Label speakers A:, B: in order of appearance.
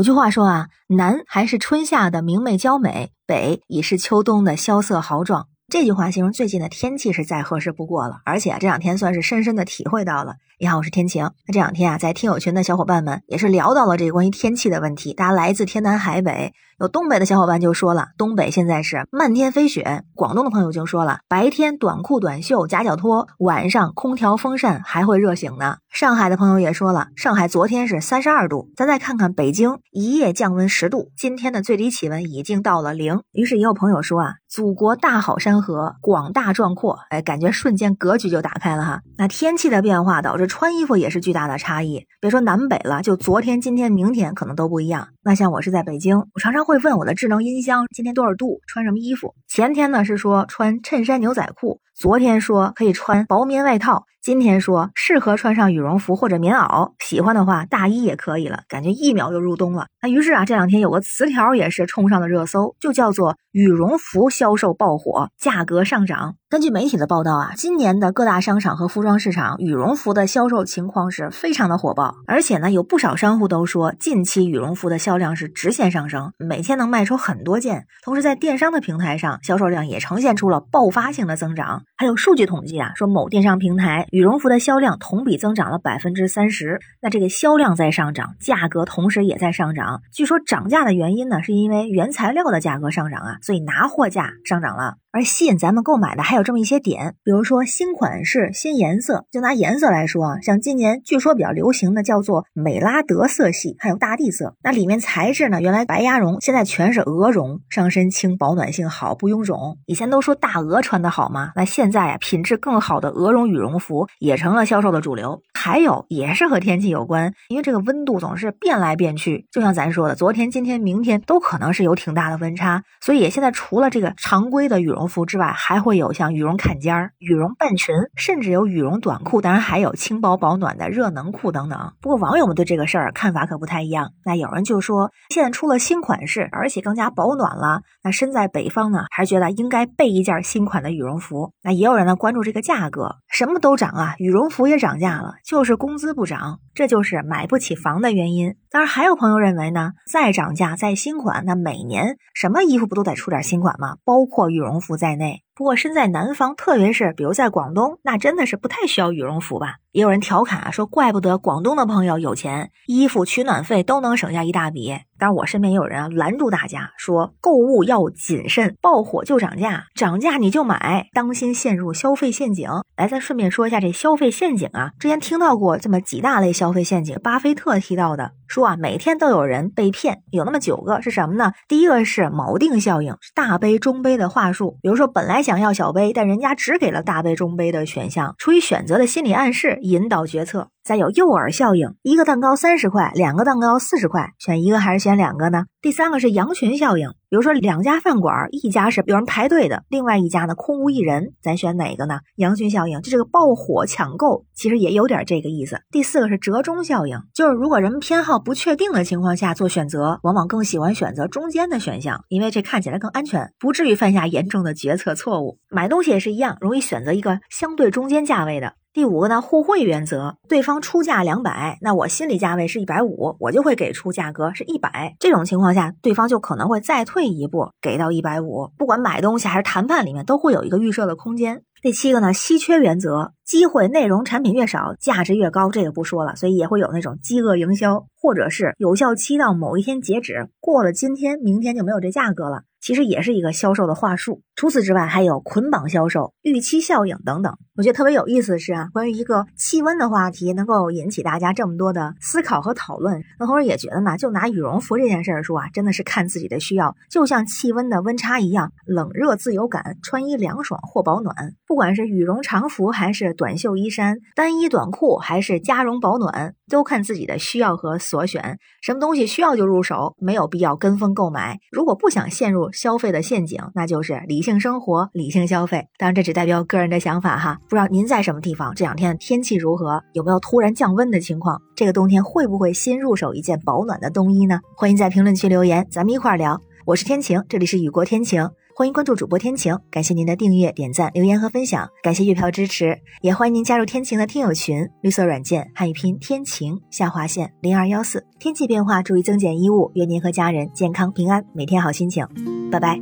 A: 有句话说啊，南还是春夏的明媚娇美，北已是秋冬的萧瑟豪壮。这句话形容最近的天气是再合适不过了，而且这两天算是深深的体会到了。你好，我是天晴。那这两天啊，在听友群的小伙伴们也是聊到了这个关于天气的问题，大家来自天南海北。有东北的小伙伴就说了，东北现在是漫天飞雪；广东的朋友就说了，白天短裤短袖夹脚拖，晚上空调风扇还会热醒呢。上海的朋友也说了，上海昨天是三十二度，咱再看看北京，一夜降温十度，今天的最低气温已经到了零。于是也有朋友说啊，祖国大好山河，广大壮阔，哎，感觉瞬间格局就打开了哈。那天气的变化导致穿衣服也是巨大的差异，别说南北了，就昨天、今天、明天可能都不一样。那像我是在北京，我常常会问我的智能音箱今天多少度，穿什么衣服。前天呢是说穿衬衫牛仔裤，昨天说可以穿薄棉外套。今天说适合穿上羽绒服或者棉袄，喜欢的话大衣也可以了，感觉一秒就入冬了。那于是啊，这两天有个词条也是冲上了热搜，就叫做羽绒服销售爆火，价格上涨。根据媒体的报道啊，今年的各大商场和服装市场羽绒服的销售情况是非常的火爆，而且呢，有不少商户都说近期羽绒服的销量是直线上升，每天能卖出很多件。同时在电商的平台上，销售量也呈现出了爆发性的增长。还有数据统计啊，说某电商平台。羽绒服的销量同比增长了百分之三十，那这个销量在上涨，价格同时也在上涨。据说涨价的原因呢，是因为原材料的价格上涨啊，所以拿货价上涨了。而吸引咱们购买的还有有这么一些点，比如说新款式、新颜色。就拿颜色来说啊，像今年据说比较流行的叫做美拉德色系，还有大地色。那里面材质呢，原来白鸭绒，现在全是鹅绒，上身轻，保暖性好，不臃肿。以前都说大鹅穿的好吗？那现在啊，品质更好的鹅绒羽绒服也成了销售的主流。还有也是和天气有关，因为这个温度总是变来变去，就像咱说的，昨天、今天、明天都可能是有挺大的温差。所以现在除了这个常规的羽绒，服之外，还会有像羽绒坎肩儿、羽绒半裙，甚至有羽绒短裤，当然还有轻薄保暖的热能裤等等。不过网友们对这个事儿看法可不太一样。那有人就说，现在出了新款式，而且更加保暖了。那身在北方呢，还是觉得应该备一件新款的羽绒服。那也有人呢关注这个价格，什么都涨啊，羽绒服也涨价了，就是工资不涨，这就是买不起房的原因。当然，还有朋友认为呢，再涨价再新款，那每年什么衣服不都得出点新款吗？包括羽绒服在内。不过身在南方，特别是比如在广东，那真的是不太需要羽绒服吧？也有人调侃啊，说怪不得广东的朋友有钱，衣服取暖费都能省下一大笔。当然，我身边也有人啊拦住大家说，购物要谨慎，爆火就涨价，涨价你就买，当心陷入消费陷阱。来，咱顺便说一下这消费陷阱啊，之前听到过这么几大类消费陷阱，巴菲特提到的，说啊，每天都有人被骗，有那么九个是什么呢？第一个是锚定效应，大杯中杯的话术，比如说本来想要小杯，但人家只给了大杯中杯的选项，出于选择的心理暗示引导决策。再有诱饵效应，一个蛋糕三十块，两个蛋糕四十块，选一个还是选两个呢？第三个是羊群效应，比如说两家饭馆，一家是有人排队的，另外一家呢空无一人，咱选哪个呢？羊群效应，就这个爆火抢购，其实也有点这个意思。第四个是折中效应，就是如果人们偏好不确定的情况下做选择，往往更喜欢选择中间的选项，因为这看起来更安全，不至于犯下严重的决策错误。买东西也是一样，容易选择一个相对中间价位的。第五个呢，互惠原则，对方出价两百，那我心理价位是一百五，我就会给出价格是一百。这种情况下，对方就可能会再退一步，给到一百五。不管买东西还是谈判，里面都会有一个预设的空间。第七个呢，稀缺原则，机会内容产品越少，价值越高，这个不说了。所以也会有那种饥饿营销，或者是有效期到某一天截止，过了今天，明天就没有这价格了。其实也是一个销售的话术。除此之外，还有捆绑销售、预期效应等等。我觉得特别有意思的是啊，关于一个气温的话题，能够引起大家这么多的思考和讨论。那同时也觉得呢，就拿羽绒服这件事儿说啊，真的是看自己的需要，就像气温的温差一样，冷热自由感，穿衣凉爽或保暖。不管是羽绒长服还是短袖衣衫、单衣短裤还是加绒保暖，都看自己的需要和所选。什么东西需要就入手，没有必要跟风购买。如果不想陷入消费的陷阱，那就是理性生活、理性消费。当然，这只代表个人的想法哈。不知道您在什么地方？这两天天气如何？有没有突然降温的情况？这个冬天会不会新入手一件保暖的冬衣呢？欢迎在评论区留言，咱们一块儿聊。我是天晴，这里是雨过天晴。欢迎关注主播天晴，感谢您的订阅、点赞、留言和分享，感谢月票支持，也欢迎您加入天晴的听友群，绿色软件汉语拼天晴下划线零二幺四。天气变化，注意增减衣物，愿您和家人健康平安，每天好心情，拜拜。